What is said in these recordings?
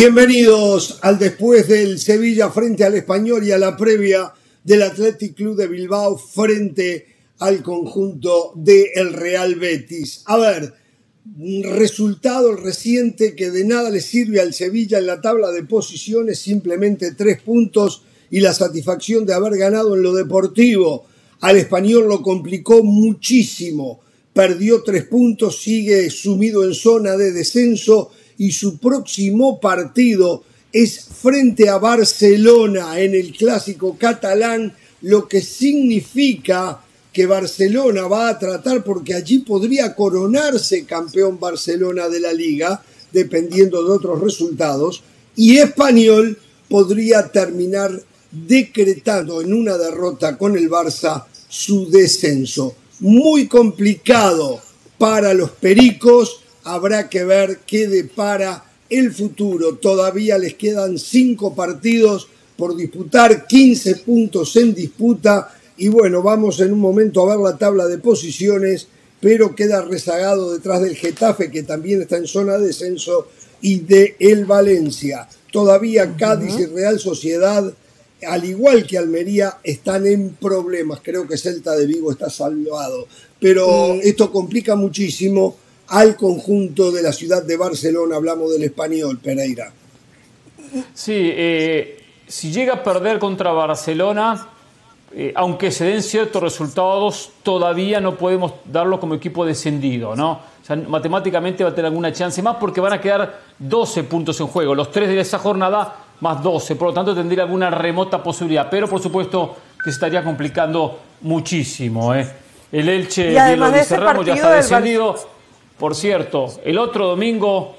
Bienvenidos al después del Sevilla frente al Español y a la previa del Athletic Club de Bilbao frente al conjunto del el Real Betis. A ver, resultado reciente que de nada le sirve al Sevilla en la tabla de posiciones, simplemente tres puntos y la satisfacción de haber ganado en lo deportivo. Al español lo complicó muchísimo, perdió tres puntos, sigue sumido en zona de descenso y su próximo partido es frente a Barcelona en el clásico catalán, lo que significa que Barcelona va a tratar porque allí podría coronarse campeón Barcelona de la liga, dependiendo de otros resultados, y Español podría terminar decretando en una derrota con el Barça su descenso. Muy complicado para los Pericos, habrá que ver qué depara el futuro. Todavía les quedan cinco partidos por disputar, 15 puntos en disputa. Y bueno, vamos en un momento a ver la tabla de posiciones, pero queda rezagado detrás del Getafe, que también está en zona de descenso, y de el Valencia. Todavía Cádiz y Real Sociedad, al igual que Almería, están en problemas. Creo que Celta de Vigo está salvado. Pero esto complica muchísimo al conjunto de la ciudad de Barcelona, hablamos del español, Pereira. Sí, eh, si llega a perder contra Barcelona, eh, aunque se den ciertos resultados, todavía no podemos darlo como equipo descendido, ¿no? O sea, matemáticamente va a tener alguna chance más porque van a quedar 12 puntos en juego, los tres de esa jornada más 12, por lo tanto tendría alguna remota posibilidad, pero por supuesto que se estaría complicando muchísimo. ¿eh? El Elche, y lo dice Ramos, ya está descendido por cierto, el otro domingo,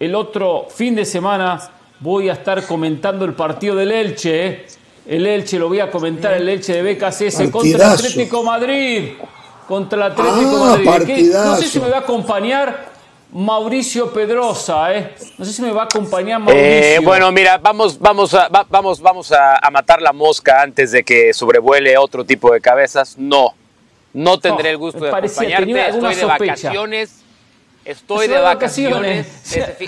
el otro fin de semana, voy a estar comentando el partido del Elche. ¿eh? El Elche lo voy a comentar, el Elche de BKCS contra el Atlético Madrid. Contra el Atlético ah, Madrid. no sé si me va a acompañar Mauricio Pedrosa, ¿eh? No sé si me va a acompañar Mauricio. Eh, bueno, mira, vamos, vamos, a, vamos, vamos a, matar la mosca antes de que sobrevuele otro tipo de cabezas. No, no tendré el gusto de acompañarte. Estoy de vacaciones Estoy de vacaciones.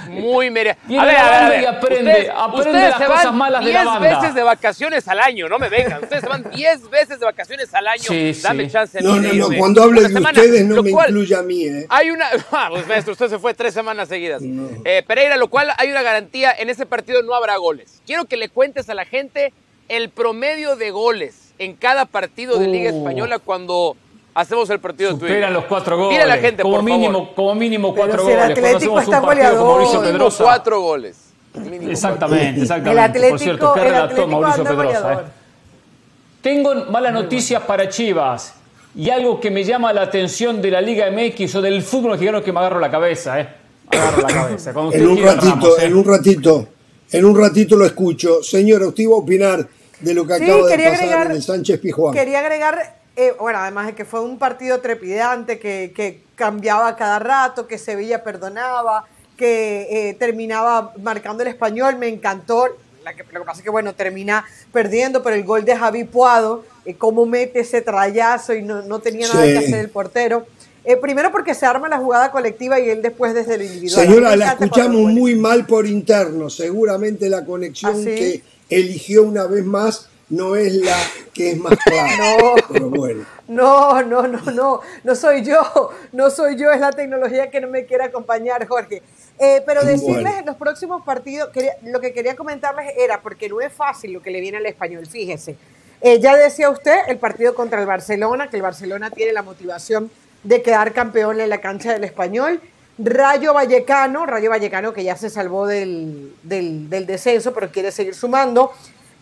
muy mere... A ver, a ver, Y aprende, aprende las cosas malas de la banda. veces de vacaciones al año, no me vengan. Ustedes se van 10 veces de vacaciones al año. Dame chance. No, no, no. Cuando hable de ustedes no me incluya a mí, ¿eh? Hay una... Ah, pues maestro, usted se fue tres semanas seguidas. Eh, Pereira, lo cual hay una garantía. En ese partido no habrá goles. Quiero que le cuentes a la gente el promedio de goles en cada partido de Liga uh. Española cuando hacemos el partido de Superan los cuatro goles. Mira la gente, como por mínimo, favor. Como mínimo cuatro Pero si goles. El Atlético está goleador. Cuatro goles. exactamente, exactamente. El Atlético, por cierto, qué relator Mauricio Pedrosa. Eh. Tengo malas noticias para Chivas y algo que me llama la atención de la Liga MX o del fútbol mexicano que me agarro la cabeza, ¿eh? Agarro la cabeza. en un ratito, ¿eh? en un ratito, en un ratito lo escucho. Señora, usted iba a opinar de lo que acaba de pasar en el Sánchez Pijuán. Quería agregar eh, bueno, además de que fue un partido trepidante, que, cambiaba cada rato, que Sevilla perdonaba, que eh, terminaba marcando el español, me encantó. lo que pasa es que, bueno, termina perdiendo, pero el gol de Javi Puado, eh, cómo mete ese trayazo y no, tenía nada que hacer el portero. primero porque se arma la jugada colectiva y él después desde el individual. Señora, la escuchamos muy mal por interno. Seguramente la conexión ¿Ah, que eligió una vez más no es la que es más clara. No, pero bueno. no, no, no, no, no soy yo, no soy yo, es la tecnología que no me quiere acompañar, Jorge. Eh, pero decirles en los próximos partidos, lo que quería comentarles era, porque no es fácil lo que le viene al español, fíjese. Eh, ya decía usted, el partido contra el Barcelona, que el Barcelona tiene la motivación de quedar campeón en la cancha del español. Rayo Vallecano, Rayo Vallecano que ya se salvó del, del, del descenso, pero quiere seguir sumando.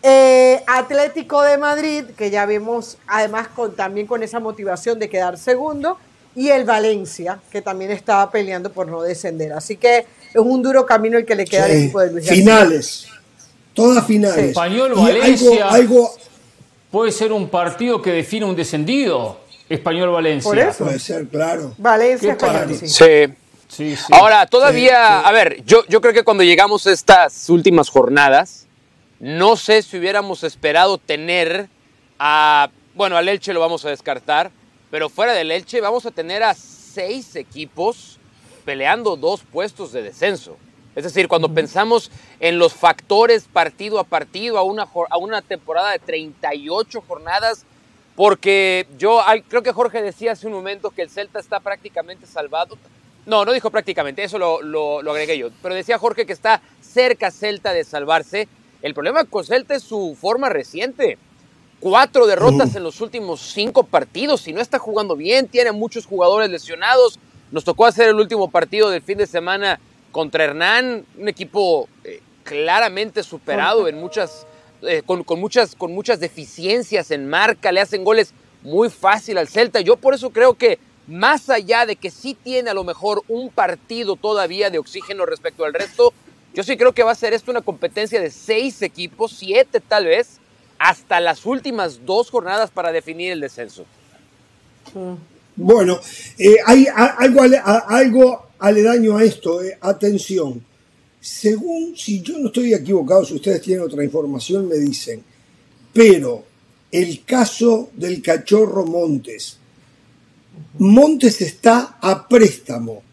Eh, Atlético de Madrid, que ya vemos además con, también con esa motivación de quedar segundo, y el Valencia, que también estaba peleando por no descender. Así que es un duro camino el que le queda al equipo de Luis Finales, todas finales. Español Valencia algo, puede ser un partido que define un descendido. Español Valencia. Por eso. Puede ser, claro. Valencia, sí. Sí, sí. Ahora, todavía, a ver, yo, yo creo que cuando llegamos a estas últimas jornadas, no sé si hubiéramos esperado tener a, bueno, al Elche lo vamos a descartar, pero fuera del Elche vamos a tener a seis equipos peleando dos puestos de descenso. Es decir, cuando pensamos en los factores partido a partido, a una, a una temporada de 38 jornadas, porque yo creo que Jorge decía hace un momento que el Celta está prácticamente salvado. No, no dijo prácticamente, eso lo, lo, lo agregué yo, pero decía Jorge que está cerca Celta de salvarse. El problema con Celta es su forma reciente. Cuatro derrotas en los últimos cinco partidos. Si no está jugando bien, tiene muchos jugadores lesionados. Nos tocó hacer el último partido del fin de semana contra Hernán, un equipo eh, claramente superado en muchas, eh, con, muchas, con muchas deficiencias en marca. Le hacen goles muy fácil al Celta. Yo por eso creo que más allá de que sí tiene a lo mejor un partido todavía de oxígeno respecto al resto, yo sí creo que va a ser esto una competencia de seis equipos, siete tal vez, hasta las últimas dos jornadas para definir el descenso. Bueno, eh, hay algo, algo aledaño a esto, eh, atención. Según, si yo no estoy equivocado, si ustedes tienen otra información, me dicen, pero el caso del cachorro Montes, Montes está a préstamo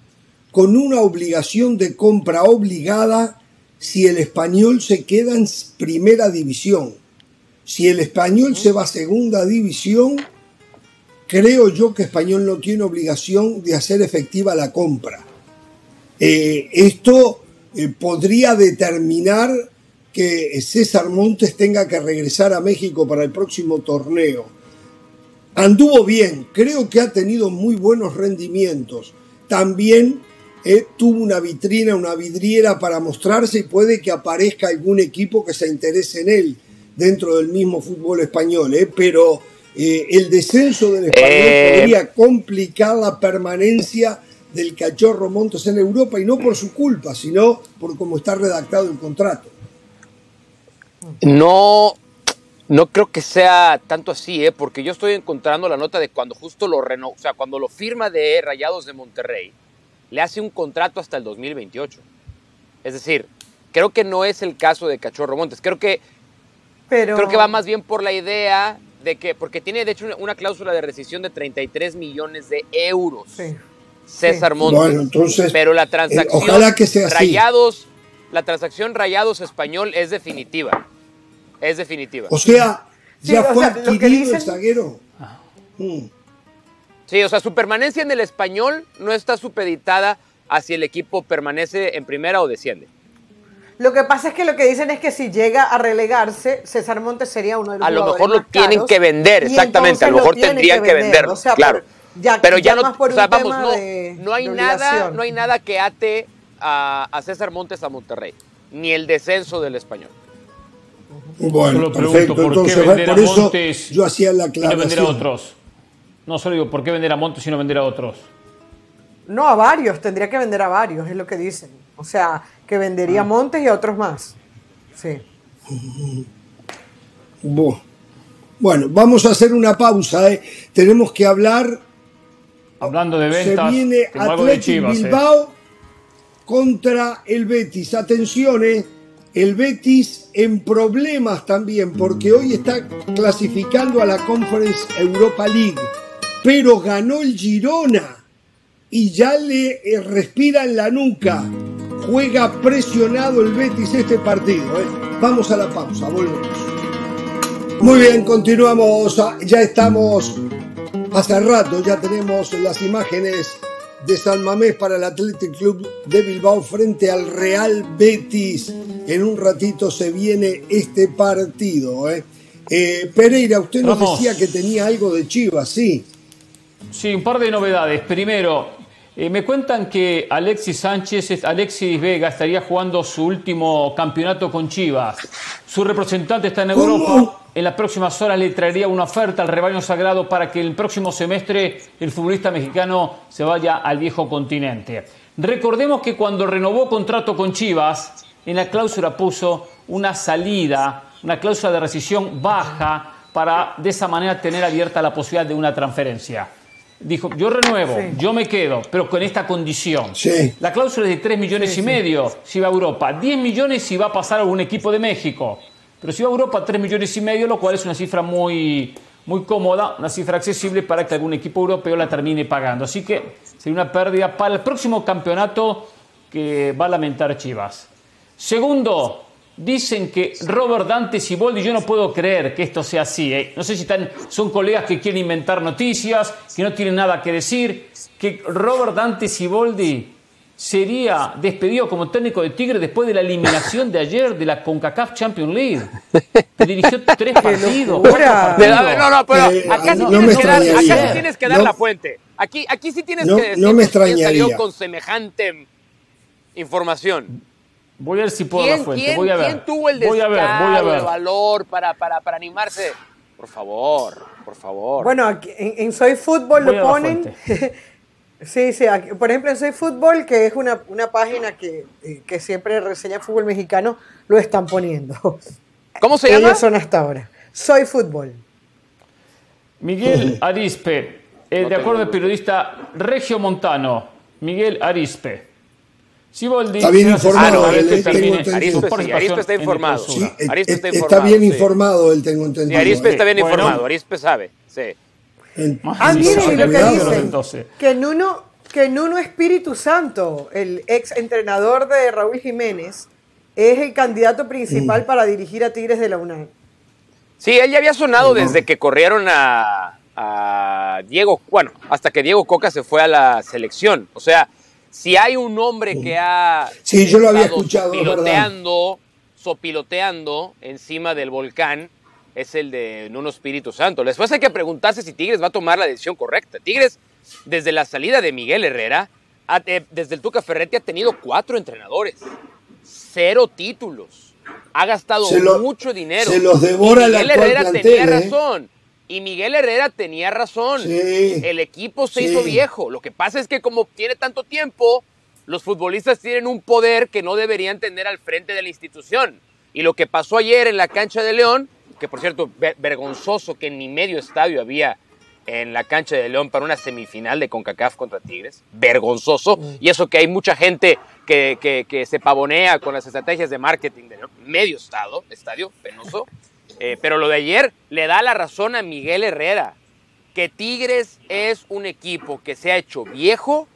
con una obligación de compra obligada si el español se queda en primera división. Si el español se va a segunda división, creo yo que español no tiene obligación de hacer efectiva la compra. Eh, esto eh, podría determinar que César Montes tenga que regresar a México para el próximo torneo. Anduvo bien, creo que ha tenido muy buenos rendimientos. También eh, tuvo una vitrina, una vidriera para mostrarse y puede que aparezca algún equipo que se interese en él dentro del mismo fútbol español, ¿eh? pero eh, el descenso del español eh. podría complicar la permanencia del cachorro Montes en Europa y no por su culpa, sino por cómo está redactado el contrato. No, no creo que sea tanto así, ¿eh? porque yo estoy encontrando la nota de cuando justo lo reno, o sea, cuando lo firma de Rayados de Monterrey, le hace un contrato hasta el 2028. Es decir, creo que no es el caso de Cachorro Montes. Creo que Creo que va más bien por la idea de que, porque tiene de hecho una, cláusula de rescisión de 33 millones de euros. César Montes. Bueno, entonces, pero la eh, transacción ojalá que sea Rayados, la transacción Rayados español es definitiva. Es definitiva. O sea, ya fue adquirido el zaguero. Mm. Sí, o sea, su permanencia en el español no está supeditada a si el equipo permanece en primera o desciende. Lo que pasa es que lo que dicen es que si llega a relegarse, César Montes sería uno de los A lo mejor lo tienen que vender, exactamente. A lo mejor tendrían que, venderlo, claro. Pero ya no, o sea, vamos, no, no, hay nada, no hay nada que ate a, César Montes a Monterrey, ni el descenso del español. Bueno, perfecto. Entonces, por eso yo hacía la aclaración. vender a otros. No solo digo, ¿por qué vender a Montes y no vender a otros? No, a varios, tendría que vender a varios, es lo que dicen. O sea, que vendería a ah. Montes y a otros más. Sí. Bueno, vamos a hacer una pausa. ¿eh? Tenemos que hablar. Hablando de ventas. Se viene Atlético ¿eh? Bilbao contra el Betis. Atención, ¿eh? el Betis en problemas también, porque hoy está clasificando a la Conference Europa League, pero ganó el Girona y ya le respira en la nuca juega presionado el Betis este partido. ¿eh? Vamos a la pausa, volvemos. Muy bien, continuamos. Ya estamos hace rato, ya tenemos las imágenes de San Mamés para el Athletic Club de Bilbao frente al Real Betis. En un ratito se viene este partido. ¿eh? Eh, Pereira, usted nos decía que tenía algo de Chivas, ¿sí? Sí, un par de novedades. Primero, eh, me cuentan que Alexis Sánchez, Alexis Vega estaría jugando su último campeonato con Chivas. Su representante está en Europa. En las próximas horas le traería una oferta al rebaño sagrado para que el próximo semestre el futbolista mexicano se vaya al viejo continente. Recordemos que cuando renovó contrato con Chivas, en la cláusula puso una salida, una cláusula de rescisión baja para de esa manera tener abierta la posibilidad de una transferencia dijo, yo renuevo, yo me quedo, pero con esta condición. La cláusula es de 3 millones y medio si va a Europa, 10 millones si va a pasar a algún equipo de México. Pero si va a Europa, 3 millones y medio, lo cual es una cifra muy, muy cómoda, una cifra accesible para que algún equipo europeo la termine pagando. Así que sería una pérdida para el próximo campeonato. que va a lamentar Chivas. Segundo, dicen que Robert Dante Siboldi, yo no puedo creer que esto sea así. ¿eh? No sé si están, son colegas que quieren inventar noticias, que no tienen nada que decir, que Robert Dante Siboldi sería despedido como técnico de Tigre después de la eliminación de ayer de la CONCACAF Champions League. Que dirigió tres partidos. No, no, pero eh, acá, sí, tienes que dar, acá sí tienes que dar la fuente. Aquí, aquí sí tienes que decir no me extrañaría. salió con semejante información. Voy a ver si puedo dar la fuente. voy a ver. ¿Quién tuvo el descaro, el valor para, para, para animarse? Por favor, por favor. Bueno, aquí, en, Soy Fútbol lo ponen. Sí, sí. por ejemplo, en Soy Fútbol, que es una, página que, eh, que, siempre reseña fútbol mexicano, lo están poniendo. ¿Cómo se llama? Ellos son hasta ahora. Soy Fútbol. Miguel Arispe, eh, de acuerdo al periodista Regio Montano, Miguel Arispe. Siboldi está bien informado. Ah, Arispe, está informado. Arispe está, informado, está bien informado, él tengo entendido. Arispe está bien informado, Arispe sabe, sí. Ah, miren lo que dicen. Que Nuno, que Nuno Espíritu Santo, el ex entrenador de Raúl Jiménez, es el candidato principal mm. para dirigir a Tigres de la UNAM. Sí, él ya había sonado desde que corrieron a, a, Diego, bueno, hasta que Diego Coca se fue a la selección. O sea, si hay un hombre que ha sí, yo lo había escuchado, piloteando, sopiloteando encima del volcán, es el de Nuno Espíritu Santo. Después hay que preguntarse si Tigres va a tomar la decisión correcta. Tigres, desde la salida de Miguel Herrera, eh, desde el Tuca Ferretti ha tenido cuatro entrenadores, cero títulos, ha gastado mucho dinero. Se los devora y Miguel Herrera tenía ¿eh? Y Miguel Herrera tenía razón. El equipo se hizo viejo. Lo que pasa es que como tiene tanto tiempo, los futbolistas tienen un poder que no deberían tener al frente de la institución. Y lo que pasó ayer en la cancha de León que por cierto, vergonzoso que ni medio estadio había en la cancha de León para una semifinal de CONCACAF contra Tigres. Vergonzoso. Y eso que hay mucha gente que, que, se pavonea con las estrategias de marketing de León. Medio estado, estadio, penoso. Eh, pero lo de ayer le da la razón a Miguel Herrera. Que Tigres es un equipo que se ha hecho viejo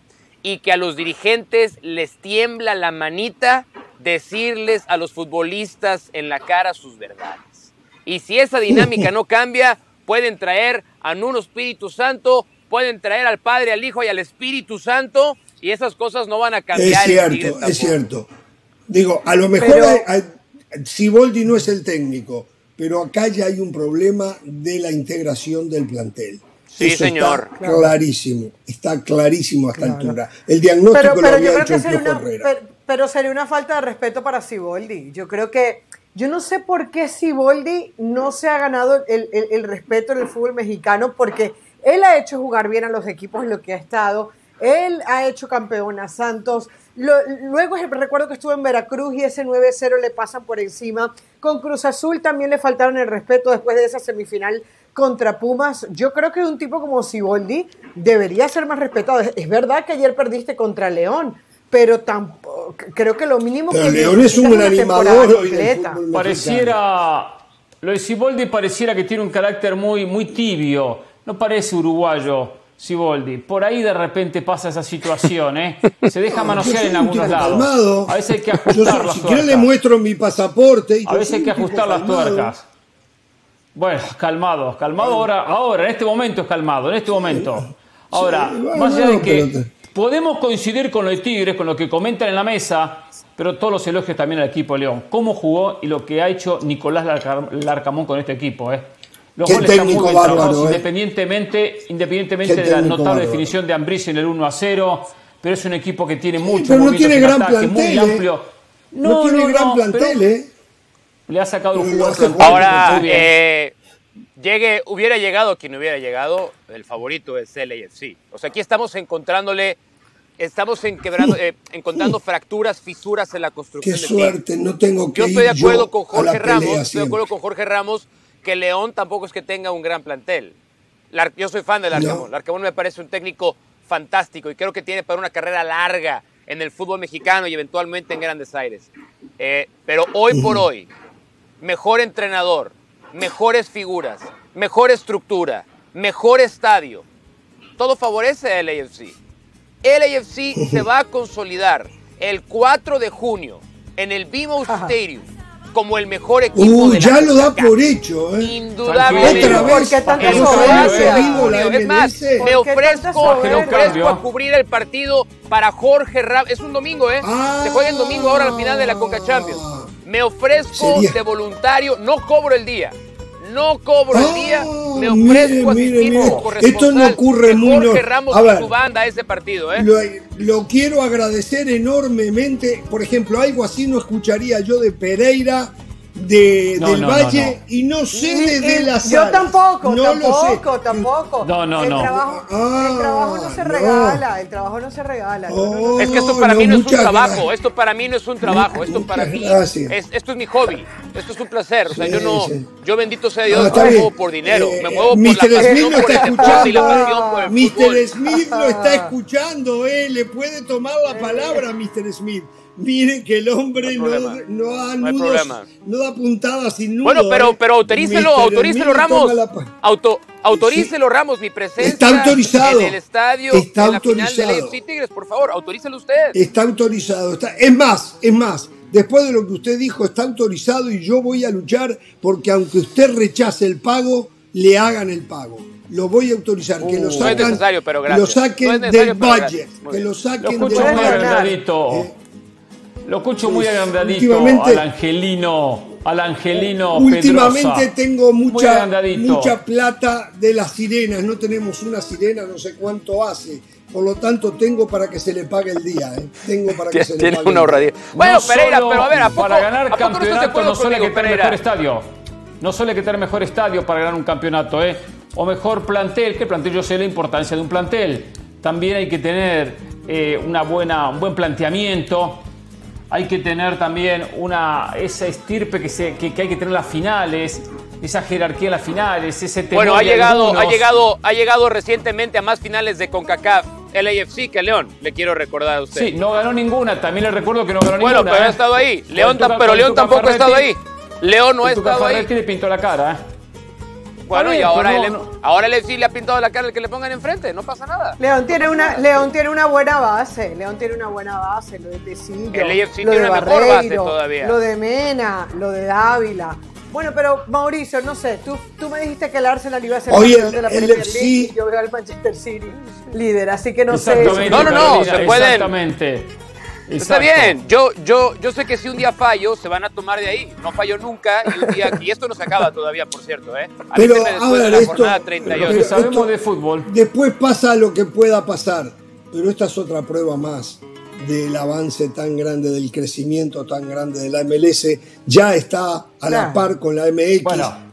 y que a los dirigentes les tiembla la manita decirles a los futbolistas en la cara sus verdades. Y si esa dinámica no cambia, pueden traer a Nuno Espíritu Santo, pueden traer al Padre, al Hijo y al Espíritu Santo, y esas cosas no van a cambiar. Es cierto, es cierto. Digo, a lo mejor Siboldi no es el técnico, pero acá ya hay un problema de la integración del plantel. Sí, señor. Está clarísimo, está clarísimo a esta altura. El diagnóstico lo había hecho el pero, pero, sería una falta de respeto para Siboldi. Yo creo que yo no sé por qué Siboldi no se ha ganado el, respeto en el fútbol mexicano, porque él ha hecho jugar bien a los equipos en lo que ha estado, él ha hecho campeón a Santos. Luego recuerdo que estuvo en Veracruz y ese 9-0 le pasan por encima. Con Cruz Azul también le faltaron el respeto después de esa semifinal contra Pumas. Yo creo que un tipo como Siboldi debería ser más respetado. Es verdad que ayer perdiste contra León, pero tampoco, creo que lo mínimo que León es un animador pareciera lo de Siboldi pareciera que tiene un carácter muy muy tibio no parece uruguayo Siboldi por ahí de repente pasa esa situación ¿eh? se deja manosear en algunos lados a veces hay que ajustar las si le muestro mi pasaporte a veces hay que ajustar las tuercas bueno calmado calmado ahora ahora en este momento es calmado en este momento ahora más allá de que Podemos coincidir con los Tigres, con lo que comentan en la mesa, pero todos los elogios también al equipo León. ¿Cómo jugó y lo que ha hecho Nicolás Larcamón con este equipo? Eh? Los goles están muy bien trabajados, eh. independientemente, independientemente de la notable definición de Ambris en el 1 a 0, pero es un equipo que tiene mucho pero no tiene gran plantel, muy eh. amplio. No, tiene gran plantel, ¿eh? Le ha sacado un jugador Ahora, eh, llegue, hubiera llegado quien hubiera llegado, el favorito es LAFC. O sea, aquí estamos encontrándole estamos en eh, encontrando fracturas, fisuras en la construcción. Qué suerte, no tengo que Yo estoy de acuerdo con Jorge Ramos, estoy de acuerdo con Jorge Ramos que León tampoco es que tenga un gran plantel. yo soy fan del Arcamón. No. Arcamón me parece un técnico fantástico y creo que tiene para una carrera larga en el fútbol mexicano y eventualmente en Grandes Aires. Eh, pero hoy por hoy, mejor entrenador, mejores figuras, mejor estructura, mejor estadio. Todo favorece al AFC. El AFC se va a consolidar el 4 de junio en el BMO Stadium como el mejor equipo uh, de la ya lo da por hecho, ¿eh? Indudablemente. Otra vez, tanta soberbia? Es más, me ofrezco, me ofrezco a cubrir el partido para Jorge Ramos. Es un domingo, ¿eh? Se juega el domingo ahora la final de la Conca Champions. Me ofrezco de voluntario, no cobro el día no cobro el día, me ofrezco mire, a Esto no ocurre mucho. Ramos a ver, su banda a ese partido. ¿eh? Lo, lo, quiero agradecer enormemente. Por ejemplo, algo así no escucharía yo de Pereira de, del Valle y no sé de, de la Yo tampoco, no tampoco, lo sé. tampoco. No, no, el no. Trabajo, ah, el trabajo no se regala, el trabajo no se regala. Oh, es que esto para mí no es un trabajo, esto para mí no es un trabajo, esto para mí es, esto es mi hobby, esto es un placer. O sea, yo no, yo bendito sea Dios, no me muevo por dinero, me muevo por Mr. la pasión por el deporte y la pasión por el Mr. Smith lo está escuchando, eh, le puede tomar la palabra, Mr. Smith. Miren que el hombre no, no, da nudos, no, da puntadas sin nudos. Bueno, pero, ¿eh? pero autorícelo, autorícelo Ramos. Auto, autorícelo Ramos, mi presencia está autorizado. en el estadio está en la autorizado. final de Tigres, por favor, autorícelo usted. Está autorizado. Está, es más, es más, después de lo que usted dijo, está autorizado y yo voy a luchar porque aunque usted rechace el pago, le hagan el pago lo voy a autorizar, que lo saquen, lo saquen del budget, que lo saquen del budget. Lo escucho muy agrandadito al angelino, al angelino Últimamente tengo mucha, mucha plata de las sirenas. No tenemos una sirena, no sé cuánto hace. Por lo tanto, tengo para que se le pague el día. ¿eh? Tengo para que se le pague una ahorradía. Bueno, Pereira, pero a ver, ¿a poco, para ganar ¿a campeonato no, suele que tener mejor estadio. No suele que tener mejor estadio para ganar un campeonato, ¿eh? O mejor plantel. ¿Qué plantel? Yo sé la importancia de un plantel. También hay que tener eh, una buena, un buen planteamiento hay que tener también una, esa estirpe que, se, que, hay que tener las finales, esa jerarquía en las finales, ese Bueno, ha llegado, ha, llegado, ha llegado recientemente a más finales de CONCACAF. El AFC que León, le quiero recordar a usted. Sí, no ganó ninguna, también le recuerdo que no ganó ninguna. Bueno, pero ha ¿eh? estado ahí. León, pero León tampoco ha estado ahí. León no ha estado ahí. le pintó la cara, ¿eh? Bueno, y ahora, él, ahora el sí le ha pintado la cara el que le pongan enfrente, no pasa nada. León tiene una, León tiene una buena base, León tiene una buena base, lo de Tecillo, el AFC tiene una mejor base todavía. Lo de Mena, lo de Dávila. Bueno, pero Mauricio, no sé, tú, tú me dijiste que el Arsenal iba a ser el campeón de la Premier League y yo veo al Manchester City líder, así que no sé. No, no, no, se pueden. Está bien, yo, yo, yo sé que si un día fallo, se van a tomar de ahí. No fallo nunca y, un día, y esto no se acaba todavía, por cierto. ¿eh? Pero a ver, de esto, sabemos de fútbol. Después pasa lo que pueda pasar, pero esta es otra prueba más del avance tan grande, del crecimiento tan grande de la MLS. Ya está a la par con la MX.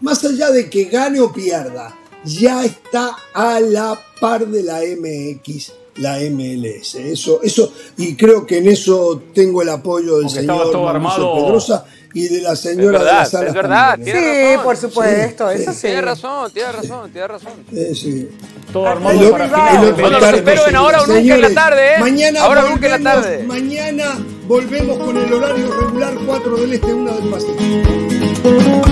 Más allá de que gane o pierda, ya está a la par de la MX la MLS. Eso, eso, y creo que en eso tengo el apoyo del señor Pedrosa y de la señora es verdad, de Es verdad, sí, por supuesto, eso sí. Tiene razón, tiene razón, tiene razón. sí. Todo armado para final. Bueno, los espero en ahora o nunca en la tarde, ¿eh? Mañana ahora volvemos, nunca en la tarde. Mañana volvemos con el horario regular 4 del Este, 1 del Pacífico.